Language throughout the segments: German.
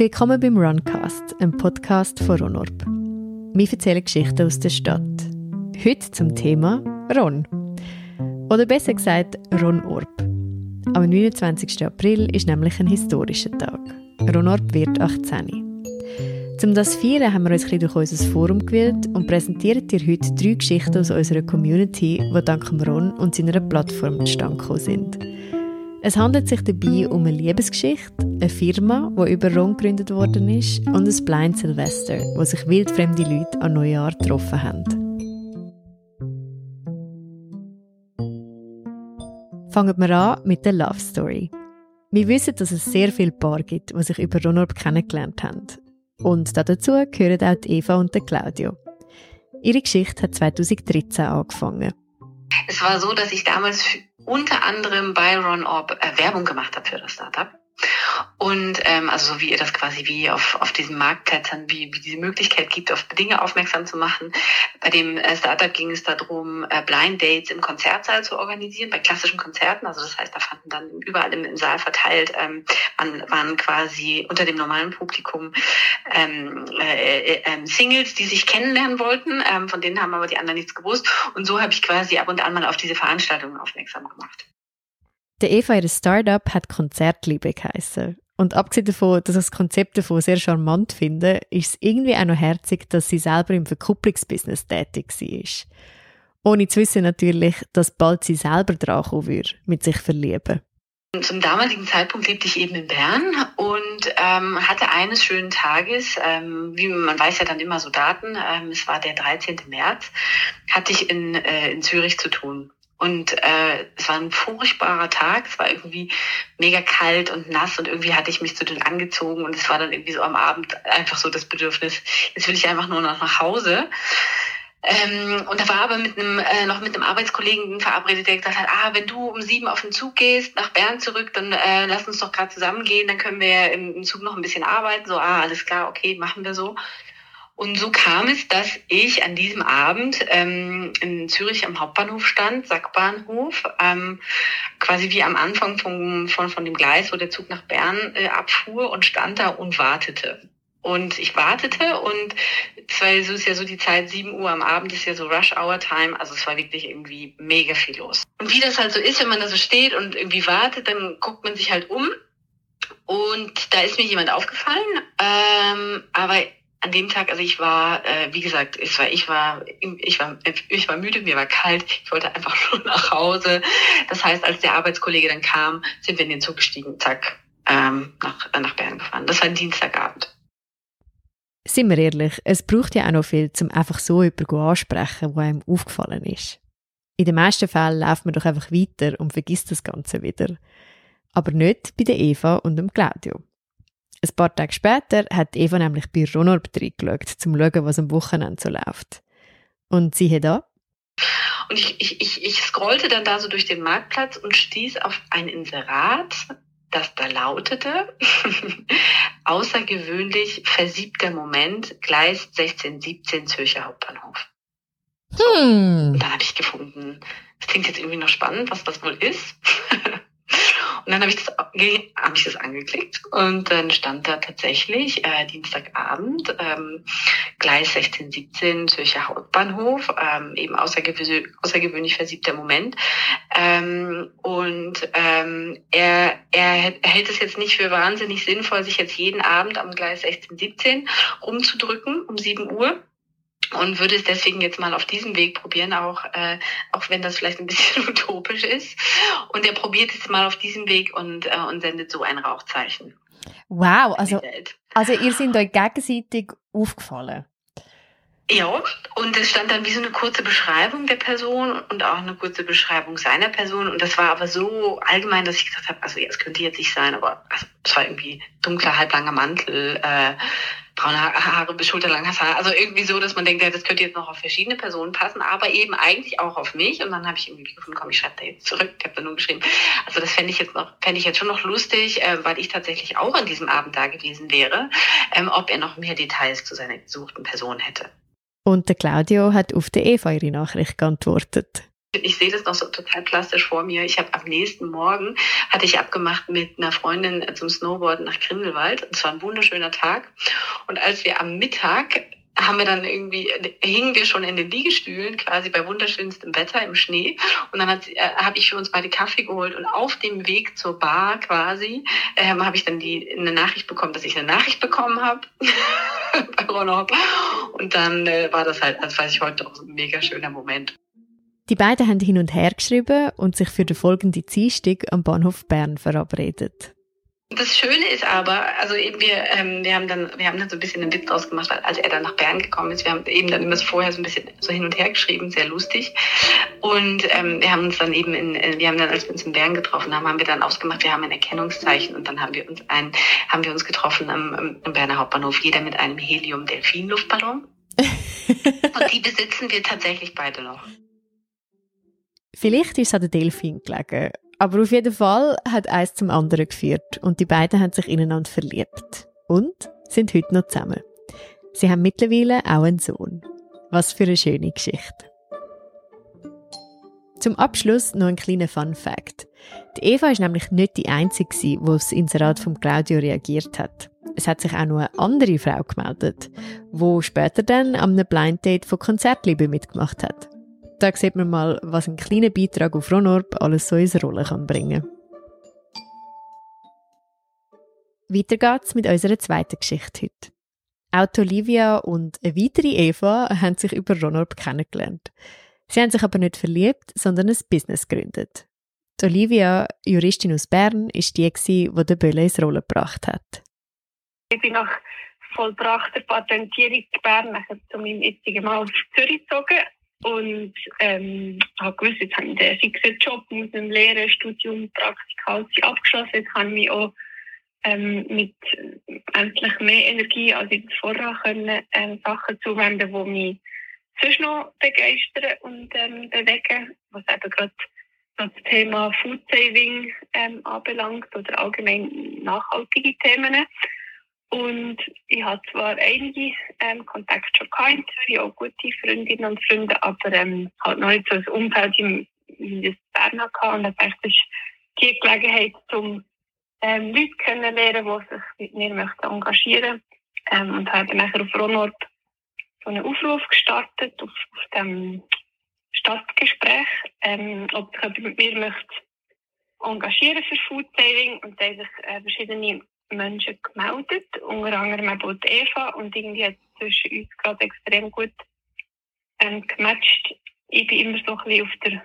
Willkommen beim Runcast, einem Podcast von Ronorb. Wir erzählen Geschichten aus der Stadt. Heute zum Thema Ron. Oder besser gesagt Ronorb. Am 29. April ist nämlich ein historischer Tag. Ronorb wird 18. Um das zu feiern, haben wir uns ein durch unser Forum gewählt und präsentieren dir heute drei Geschichten aus unserer Community, die dank Ron und seiner Plattform zustande gekommen sind. Es handelt sich dabei um eine Liebesgeschichte, eine Firma, die über Ron gegründet worden ist, und ein Blind Silvester, wo sich wildfremde Leute an Neujahr getroffen haben. Fangen wir an mit der Love Story. Wir wissen, dass es sehr viele Paare gibt, die sich über Ronorb kennengelernt haben. Und dazu gehören auch Eva und Claudio. Ihre Geschichte hat 2013 angefangen. Es war so, dass ich damals unter anderem bei Ron Orb äh, Werbung gemacht habe für das Startup. Und ähm, also so wie ihr das quasi wie auf, auf diesen Marktplätzen, wie, wie diese Möglichkeit gibt, auf Dinge aufmerksam zu machen. Bei dem äh, Startup ging es darum, äh, Blind Dates im Konzertsaal zu organisieren, bei klassischen Konzerten. Also das heißt, da fanden dann überall im, im Saal verteilt, ähm, waren, waren quasi unter dem normalen Publikum ähm, äh, äh, ähm, Singles, die sich kennenlernen wollten. Ähm, von denen haben aber die anderen nichts gewusst. Und so habe ich quasi ab und an mal auf diese Veranstaltungen aufmerksam gemacht. Der Eva, ihr Startup, hat Konzertliebe geheissen. Und abgesehen davon, dass ich das Konzept davon sehr charmant finde, ist es irgendwie auch noch herzig, dass sie selber im Verkupplungsbusiness tätig war. Ohne zu wissen natürlich, dass bald sie selber dran kommen würde, mit sich verlieben. Zum damaligen Zeitpunkt lebte ich eben in Bern und ähm, hatte eines schönen Tages, ähm, wie man weiß ja dann immer so Daten, ähm, es war der 13. März, hatte ich in, äh, in Zürich zu tun. Und äh, es war ein furchtbarer Tag. Es war irgendwie mega kalt und nass und irgendwie hatte ich mich zu dünn angezogen und es war dann irgendwie so am Abend einfach so das Bedürfnis, jetzt will ich einfach nur noch nach Hause. Ähm, und da war aber mit einem, äh, noch mit einem Arbeitskollegen verabredet, der gesagt hat, ah, wenn du um sieben auf den Zug gehst, nach Bern zurück, dann äh, lass uns doch gerade zusammen gehen, dann können wir im, im Zug noch ein bisschen arbeiten. So, ah, alles klar, okay, machen wir so. Und so kam es, dass ich an diesem Abend ähm, in Zürich am Hauptbahnhof stand, Sackbahnhof, ähm, quasi wie am Anfang vom, von, von dem Gleis, wo der Zug nach Bern äh, abfuhr und stand da und wartete. Und ich wartete und zwar so ist ja so die Zeit, 7 Uhr am Abend ist ja so Rush Hour Time, also es war wirklich irgendwie mega viel los. Und wie das halt so ist, wenn man da so steht und irgendwie wartet, dann guckt man sich halt um und da ist mir jemand aufgefallen, ähm, aber an dem Tag, also ich war, äh, wie gesagt, ich war, ich war, ich war, ich war müde, mir war kalt, ich wollte einfach nur nach Hause. Das heißt, als der Arbeitskollege dann kam, sind wir in den Zug gestiegen, zack, ähm, nach, nach Bern gefahren. Das war ein Dienstagabend. Sind wir ehrlich, es braucht ja auch noch viel, um einfach so jemanden ansprechen, wo einem aufgefallen ist. In den meisten Fällen läuft man doch einfach weiter und vergisst das Ganze wieder. Aber nicht bei der Eva und dem Claudio. Ein paar Tage später hat Eva nämlich bei Ronorb reingeschaut, um zu schauen, was am Wochenende so läuft. Und siehe da. Und ich, ich, ich, ich scrollte dann da so durch den Marktplatz und stieß auf ein Inserat, das da lautete, außergewöhnlich versiebter Moment, Gleis 1617 Zürcher Hauptbahnhof. So. Hm. Und dann habe ich gefunden, das klingt jetzt irgendwie noch spannend, was das wohl ist. Und dann habe ich, das, hab ich das angeklickt und dann stand da tatsächlich äh, Dienstagabend ähm, Gleis 16, 17 Zürcher Hauptbahnhof, ähm, eben außergewöhnlich, außergewöhnlich versiebter Moment. Ähm, und ähm, er, er, hält es jetzt nicht für wahnsinnig sinnvoll, sich jetzt jeden Abend am Gleis 16, 17 rumzudrücken um 7 Uhr und würde es deswegen jetzt mal auf diesem Weg probieren, auch, äh, auch wenn das vielleicht ein bisschen utopisch ist. Und er probiert es mal auf diesem Weg und, äh, und sendet so ein Rauchzeichen. Wow, also, also ihr seid euch gegenseitig aufgefallen. Ja, und es stand dann wie so eine kurze Beschreibung der Person und auch eine kurze Beschreibung seiner Person. Und das war aber so allgemein, dass ich gesagt habe, also ja, es könnte jetzt nicht sein, aber also, es war irgendwie dunkler, halblanger Mantel, äh, braune Haare bis schulterlanges Haar. Also irgendwie so, dass man denkt, ja, das könnte jetzt noch auf verschiedene Personen passen, aber eben eigentlich auch auf mich. Und dann habe ich irgendwie gefunden, komm, ich schreibe da jetzt zurück. Ich habe da nur geschrieben. Also das fände ich jetzt noch, fände ich jetzt schon noch lustig, äh, weil ich tatsächlich auch an diesem Abend da gewesen wäre, ähm, ob er noch mehr Details zu seiner gesuchten Person hätte. Und der Claudio hat auf die Eva ihre Nachricht geantwortet. Ich sehe das noch so total plastisch vor mir. Ich habe am nächsten Morgen hatte ich abgemacht mit einer Freundin zum Snowboarden nach Grindelwald. Es war ein wunderschöner Tag. Und als wir am Mittag haben wir dann irgendwie, hingen wir schon in den Liegestühlen quasi bei wunderschönstem Wetter im Schnee. Und dann äh, habe ich für uns beide Kaffee geholt und auf dem Weg zur Bar quasi ähm, habe ich dann die eine Nachricht bekommen, dass ich eine Nachricht bekommen habe bei Ronald. Und dann äh, war das halt, das weiß ich heute auch so ein mega schöner Moment. Die beiden haben hin und her geschrieben und sich für den folgenden Dienstag am Bahnhof Bern verabredet. Das Schöne ist aber, also eben wir, ähm, wir haben dann, wir haben dann so ein bisschen einen Witz draus gemacht, weil als er dann nach Bern gekommen ist, wir haben eben dann immer vorher so ein bisschen so hin und her geschrieben, sehr lustig. Und ähm, wir haben uns dann eben in, äh, wir haben dann, als wir uns in Bern getroffen haben, haben wir dann ausgemacht, wir haben ein Erkennungszeichen und dann haben wir uns ein, haben wir uns getroffen am, am Berner Hauptbahnhof, jeder mit einem Helium-Delfin-Luftballon. und die besitzen wir tatsächlich beide noch. Vielleicht ist es an den Delfin gelegen. Aber auf jeden Fall hat eins zum anderen geführt und die beiden haben sich ineinander verliebt. Und sind heute noch zusammen. Sie haben mittlerweile auch einen Sohn. Was für eine schöne Geschichte. Zum Abschluss noch ein kleiner Fun Fact. Die Eva ist nämlich nicht die Einzige, die aufs Inserat von Claudio reagiert hat. Es hat sich auch noch eine andere Frau gemeldet, wo später dann am Blind Date von Konzertliebe mitgemacht hat. Da sieht man mal, was ein kleiner Beitrag auf Ronorb alles so ins Rollen kann bringen. Weiter geht's mit unserer zweiten Geschichte heute. Auch Olivia und eine weitere Eva haben sich über Ronorb kennengelernt. Sie haben sich aber nicht verliebt, sondern ein Business gegründet. Die Olivia, Juristin aus Bern, ist die, die den Bölle ins Rollen gebracht hat. Ich bin nach vollbrachter Patentierung Bern nachher zu meinem jetzigen Mal auf Zürich gezogen und ähm, habe gewusst, jetzt habe ich den fixen Job mit einem Lehren, Studium, Praktika abgeschlossen. Jetzt kann ich mich auch ähm, mit endlich mehr Energie als ich vorher können, ähm, Sachen zuwenden, die mich sonst noch begeistern und ähm, bewegen, was eben gerade das Thema Food Saving ähm, anbelangt oder allgemein nachhaltige Themen. Und ich hatte zwar einige ähm, Kontakte schon gehabt in Zürich, auch gute Freundinnen und Freunde, aber ähm, halt noch nicht so ein Umfeld, ich das Bern. Und das ist die Gelegenheit, um ähm, Leute kennenzulernen, die sich mit mir möchten engagieren möchten. Ähm, und habe nachher auf Ronord so einen Aufruf gestartet, auf, auf dem Stadtgespräch, ähm, ob sich jemand mit mir möchte engagieren für Food und da sich äh, verschiedene Menschen gemeldet, unter anderem auch die Eva und irgendwie hat es zwischen uns gerade extrem gut ähm, gematcht. Ich bin immer so ein bisschen auf der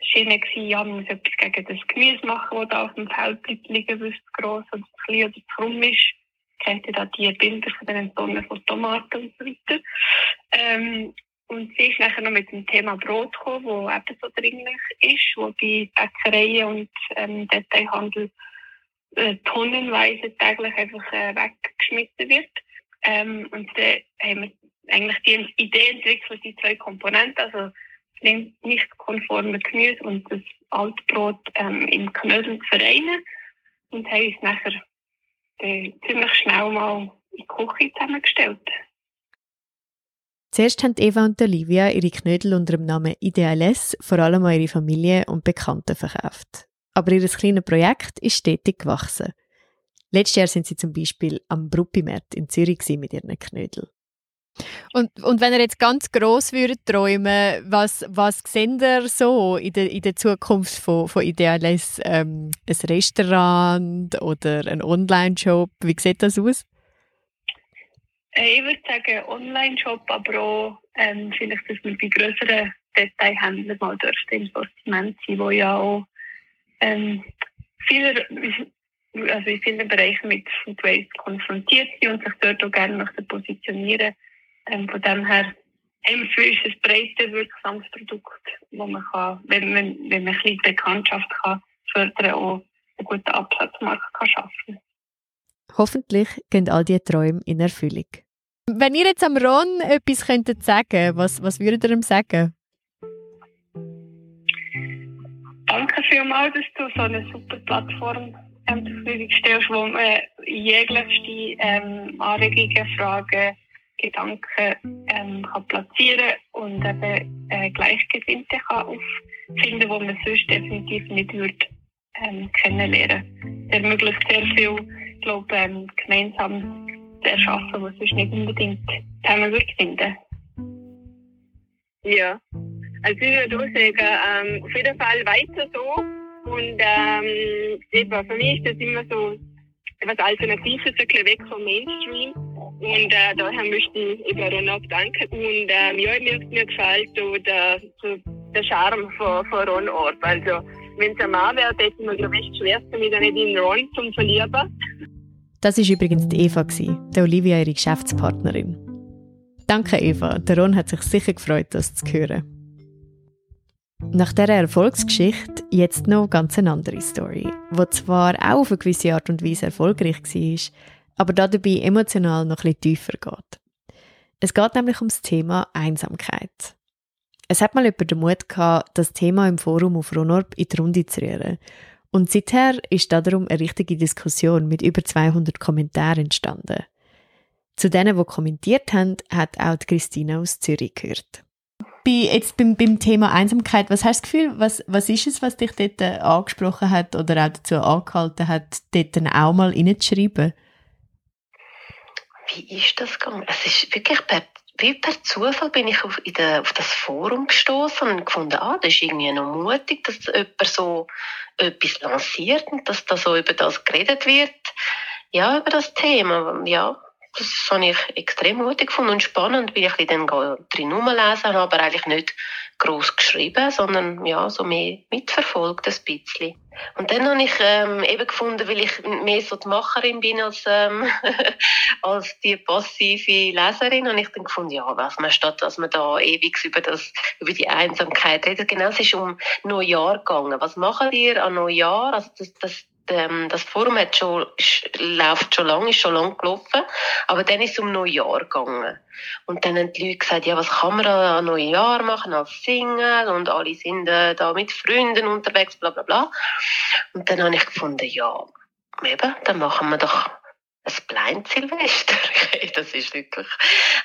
Schiene gewesen, ja, man muss etwas gegen das Gemüse machen, das da auf dem Feld liegen, weil es gross oder zu klein oder zu krumm ist. Kennt ihr da die Bilder von den Tonnen von Tomaten und so weiter. Ähm, und sie ist nachher noch mit dem Thema Brot gekommen, das ebenso dringlich ist, wo bei Bäckereien und ähm, Detailhandel äh, tonnenweise täglich einfach äh, weggeschmissen wird. Ähm, und dann haben wir eigentlich die Idee entwickelt, die zwei Komponenten, also nicht konforme Gemüse und das Altbrot ähm, im Knödel zu vereinen und haben uns nachher äh, ziemlich schnell mal in die Küche zusammengestellt. Zuerst haben Eva und Olivia ihre Knödel unter dem Namen Ideales vor allem an ihre Familie und Bekannte verkauft aber ihr kleines Projekt ist stetig gewachsen. Letztes Jahr sind sie zum Beispiel am Bruppimarkt in Zürich mit ihren Knödeln. Und, und wenn ihr jetzt ganz gross würdet träumen, was, was seht ihr so in der, in der Zukunft von, von Ideales? Ähm, ein Restaurant oder ein Online-Shop? Wie sieht das aus? Äh, ich würde sagen Online-Shop, aber auch ähm, vielleicht, dass wir bei größeren Detailhändlern mal dürfte im Sortiment sein, wo ja auch ähm, viele, also in vielen Bereichen mit Food Waste konfrontiert sind und sich dort auch gerne möchten positionieren. Ähm, von dem her haben wir ist ein breites, wirksames Produkt, wo man kann, wenn man, wenn man ein bisschen Bekanntschaft kann fördern auch einen guten Absatzmarkt kann schaffen Hoffentlich gehen all diese Träume in Erfüllung. Wenn ihr jetzt am Ron etwas könntet sagen, was, was würdet ihr ihm sagen? Danke vielmals, dass du so eine super Plattform ähm, zur Verfügung stellst, wo man jegliche ähm, Anregungen, Fragen, Gedanken ähm, kann platzieren und eben äh, Gleichgesinnte kann auffinden, wo man sonst definitiv nicht würde, ähm, kennenlernen. Das ermöglicht sehr viel, glaube ähm, gemeinsam zu erschaffen, was sonst nicht unbedingt zusammen würde finden. Ja, also ich würde auch sagen, ähm, auf jeden Fall weiter so. Und ähm, eben, für mich ist das immer so etwas Alternatives, ein bisschen weg vom Mainstream. Und äh, daher möchte ich eben Ronald danken. Und ähm, ja, mir, mir gefällt so der, so der Charme von, von Ron Orb. Also, wenn es ein Mann wäre, hätte ich mir, glaube ich, schwer damit nicht in Ron zum Verlieben. Das war übrigens die Eva, die Olivia, ihre Geschäftspartnerin. Danke, Eva. Der Ron hat sich sicher gefreut, das zu hören. Nach dieser Erfolgsgeschichte jetzt noch ganz eine andere Story, die zwar auch auf eine gewisse Art und Weise erfolgreich war, aber dabei emotional noch etwas tiefer geht. Es geht nämlich ums Thema Einsamkeit. Es hat mal jemand den Mut gehabt, das Thema im Forum auf Ronorb in die Runde zu rühren. Und seither ist darum eine richtige Diskussion mit über 200 Kommentaren entstanden. Zu denen, die kommentiert haben, hat auch die Christina aus Zürich gehört. Bei, jetzt beim, beim Thema Einsamkeit, was hast du das Gefühl, was, was ist es, was dich dort äh, angesprochen hat oder auch dazu angehalten hat, dort dann auch mal reinzuschreiben? Wie ist das gegangen? Es ist wirklich per, wie per Zufall bin ich auf, der, auf das Forum gestoßen und gefunden, ah, das ist irgendwie noch mutig, dass jemand so etwas lanciert und dass da so über das geredet wird. Ja, über das Thema. Ja, das habe ich extrem mutig gefunden und spannend, weil ich dann drin rumlesen habe, aber eigentlich nicht groß geschrieben, sondern ja, so mehr mitverfolgt ein bisschen. Und dann habe ich ähm, eben gefunden, weil ich mehr so die Macherin bin als, ähm, als die passive Leserin, habe ich dann gefunden, ja, was man statt, dass man da ewig über das, über die Einsamkeit redet. Genau, es ist um Neujahr gegangen. Was machen wir an Neujahr? Also das, das ähm, das Forum hat schon, ist, läuft schon lange, ist schon lange gelaufen, aber dann ist es um Neujahr gegangen. Und dann haben die Leute gesagt, ja, was kann man an Neujahr machen als Single und alle sind äh, da mit Freunden unterwegs, bla bla bla. Und dann habe ich gefunden, ja, eben, dann machen wir doch ein Blind Silvester. das ist wirklich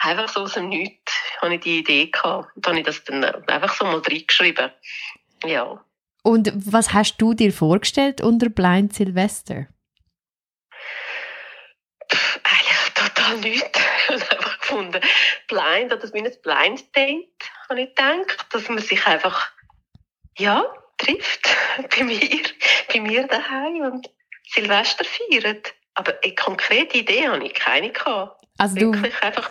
einfach so aus dem Nichts, habe ich die Idee gehabt. Und dann habe ich das dann einfach so mal reingeschrieben. Ja. Und was hast du dir vorgestellt unter Blind Silvester? Eigentlich total nichts. Ich habe einfach gefunden, Blind, oder ein Blind Date, habe ich gedacht, dass man sich einfach, ja, trifft bei mir, bei mir daheim und Silvester feiert. Aber eine konkrete Idee habe ich keine gehabt. Also Wirklich du, einfach,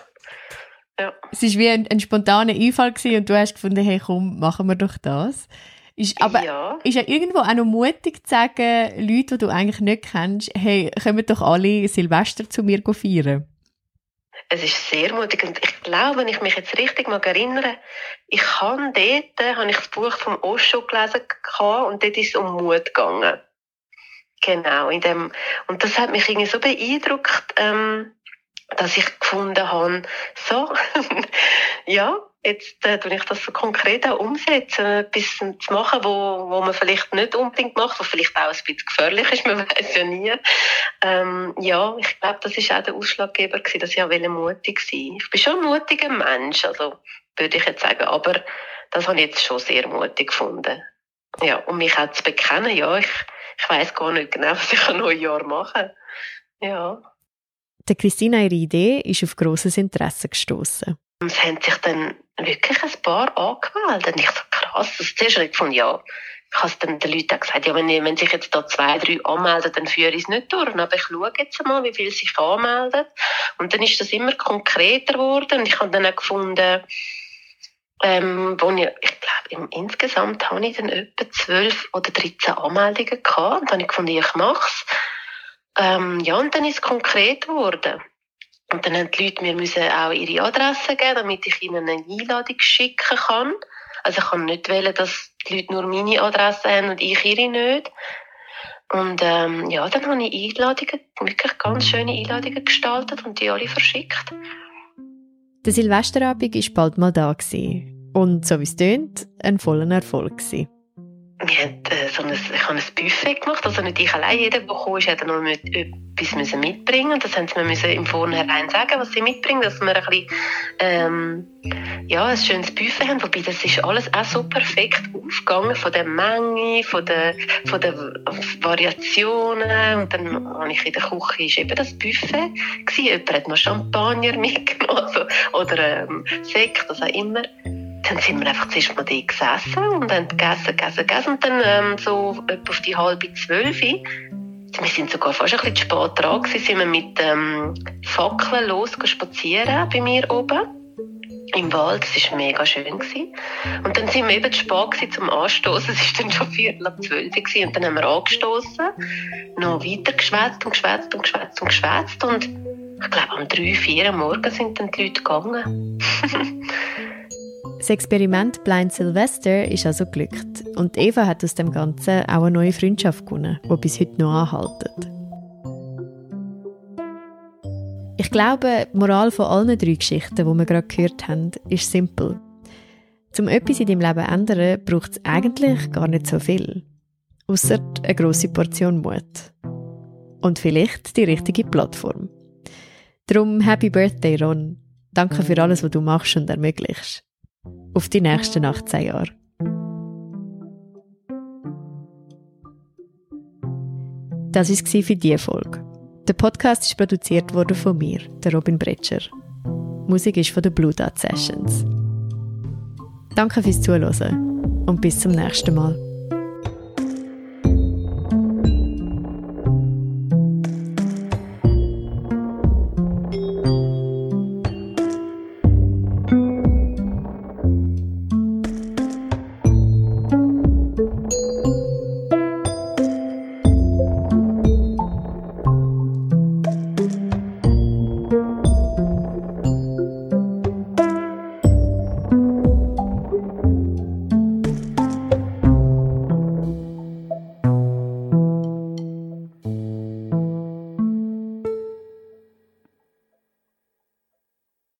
ja. Es war wie ein, ein spontaner Einfall und du hast gefunden, hey komm, machen wir doch das. Ist, aber ja. ist ja irgendwo auch noch mutig zu sagen, Leute, die du eigentlich nicht kennst, hey, kommen doch alle Silvester zu mir feiern. Es ist sehr mutig und ich glaube, wenn ich mich jetzt richtig mal erinnere, ich habe dort, äh, habe ich das Buch vom Osho gelesen und dort ist es um Mut gegangen. Genau, in dem, und das hat mich irgendwie so beeindruckt, ähm, dass ich gefunden habe, so, ja, jetzt äh, ich das so konkret auch umsetzen, etwas zu machen, wo, wo man vielleicht nicht unbedingt macht, was vielleicht auch ein bisschen gefährlich ist, man weiß ja nie. Ähm, ja, ich glaube, das ist auch der Ausschlaggeber gewesen, dass ich auch mutig sein Ich bin schon ein mutiger Mensch, also würde ich jetzt sagen, aber das habe ich jetzt schon sehr mutig gefunden. Ja, und mich auch zu bekennen, ja, ich, ich weiß gar nicht genau, was ich an Neujahr mache. Ja. Der Christina, ihre Idee ist auf grosses Interesse gestoßen. Es haben sich dann wirklich ein paar angemeldet. Und ich so, krass, das zuerst habe ich gefunden, ja, ich habe dann den Leuten gesagt, ja, wenn, wenn sich jetzt da zwei, drei anmelden, dann führe ich es nicht durch. Aber ich schaue jetzt mal, wie viele sich anmelden. Und dann ist das immer konkreter geworden. Und ich habe dann auch gefunden, ähm, wo ich, ich glaube, insgesamt habe ich dann etwa zwölf oder 13 Anmeldungen gehabt. Und dann habe ich gefunden, ich mache es. Ähm, ja, und dann ist es konkret geworden. Und dann haben die Leute mir müssen auch ihre Adresse geben, damit ich ihnen eine Einladung schicken kann. Also ich kann nicht wählen, dass die Leute nur meine Adresse haben und ich ihre nicht. Und ähm, ja, dann habe ich Einladungen, wirklich ganz schöne Einladungen gestaltet und die alle verschickt. Der Silvesterabend war bald mal da. Und so wie es tönt, ein voller Erfolg. Gewesen. Wir haben, äh, so ein, ich habe ein Buffet gemacht, also nicht ich allein, jeder, der gekommen ist, hat noch mit, etwas müssen mitbringen. Das haben sie mir müssen im Vornherein sagen, was sie mitbringen, dass wir ein bisschen, ähm, ja, ein schönes Buffet haben, wobei das ist alles auch so perfekt aufgegangen, von der Menge, von der, von der Variationen. Und dann habe ich in der Küche, ist eben das Buffet gewesen, jemand hat noch Champagner mitgenommen. Also, oder ähm, Sekt, was auch immer dann sind wir einfach zuerst mal da gesessen und haben gegessen, gegessen, gegessen. Und dann ähm, so etwa auf die halbe zwölf, wir sind sogar fast ein bisschen spät dran gewesen, sind wir mit ähm, Fackeln los spazieren bei mir oben im Wald. Das war mega schön. Gewesen. Und dann sind wir eben zu spät gewesen zum Anstoßen. Es war dann schon viertel ab zwölf. Und dann haben wir angestoßen, noch weiter geschwätzt und geschwätzt und geschwätzt und geschwätzt. Und ich glaube, um drei, vier am Morgen sind dann die Leute gegangen. Das Experiment Blind Sylvester ist also glückt und Eva hat aus dem Ganzen auch eine neue Freundschaft gewonnen, die bis heute noch anhaltet. Ich glaube, die Moral von allen drei Geschichten, die wir gerade gehört haben, ist simpel. Um etwas in deinem Leben ändern, braucht es eigentlich gar nicht so viel. Außer eine grosse Portion Mut. Und vielleicht die richtige Plattform. Darum Happy Birthday, Ron. Danke für alles, was du machst und ermöglichst auf die nächsten 18 Jahre. Das war für diese Folge. Der Podcast ist produziert worden von mir, der Robin Bretscher. Musik ist von den Blue Dot Sessions. Danke fürs Zuhören und bis zum nächsten Mal.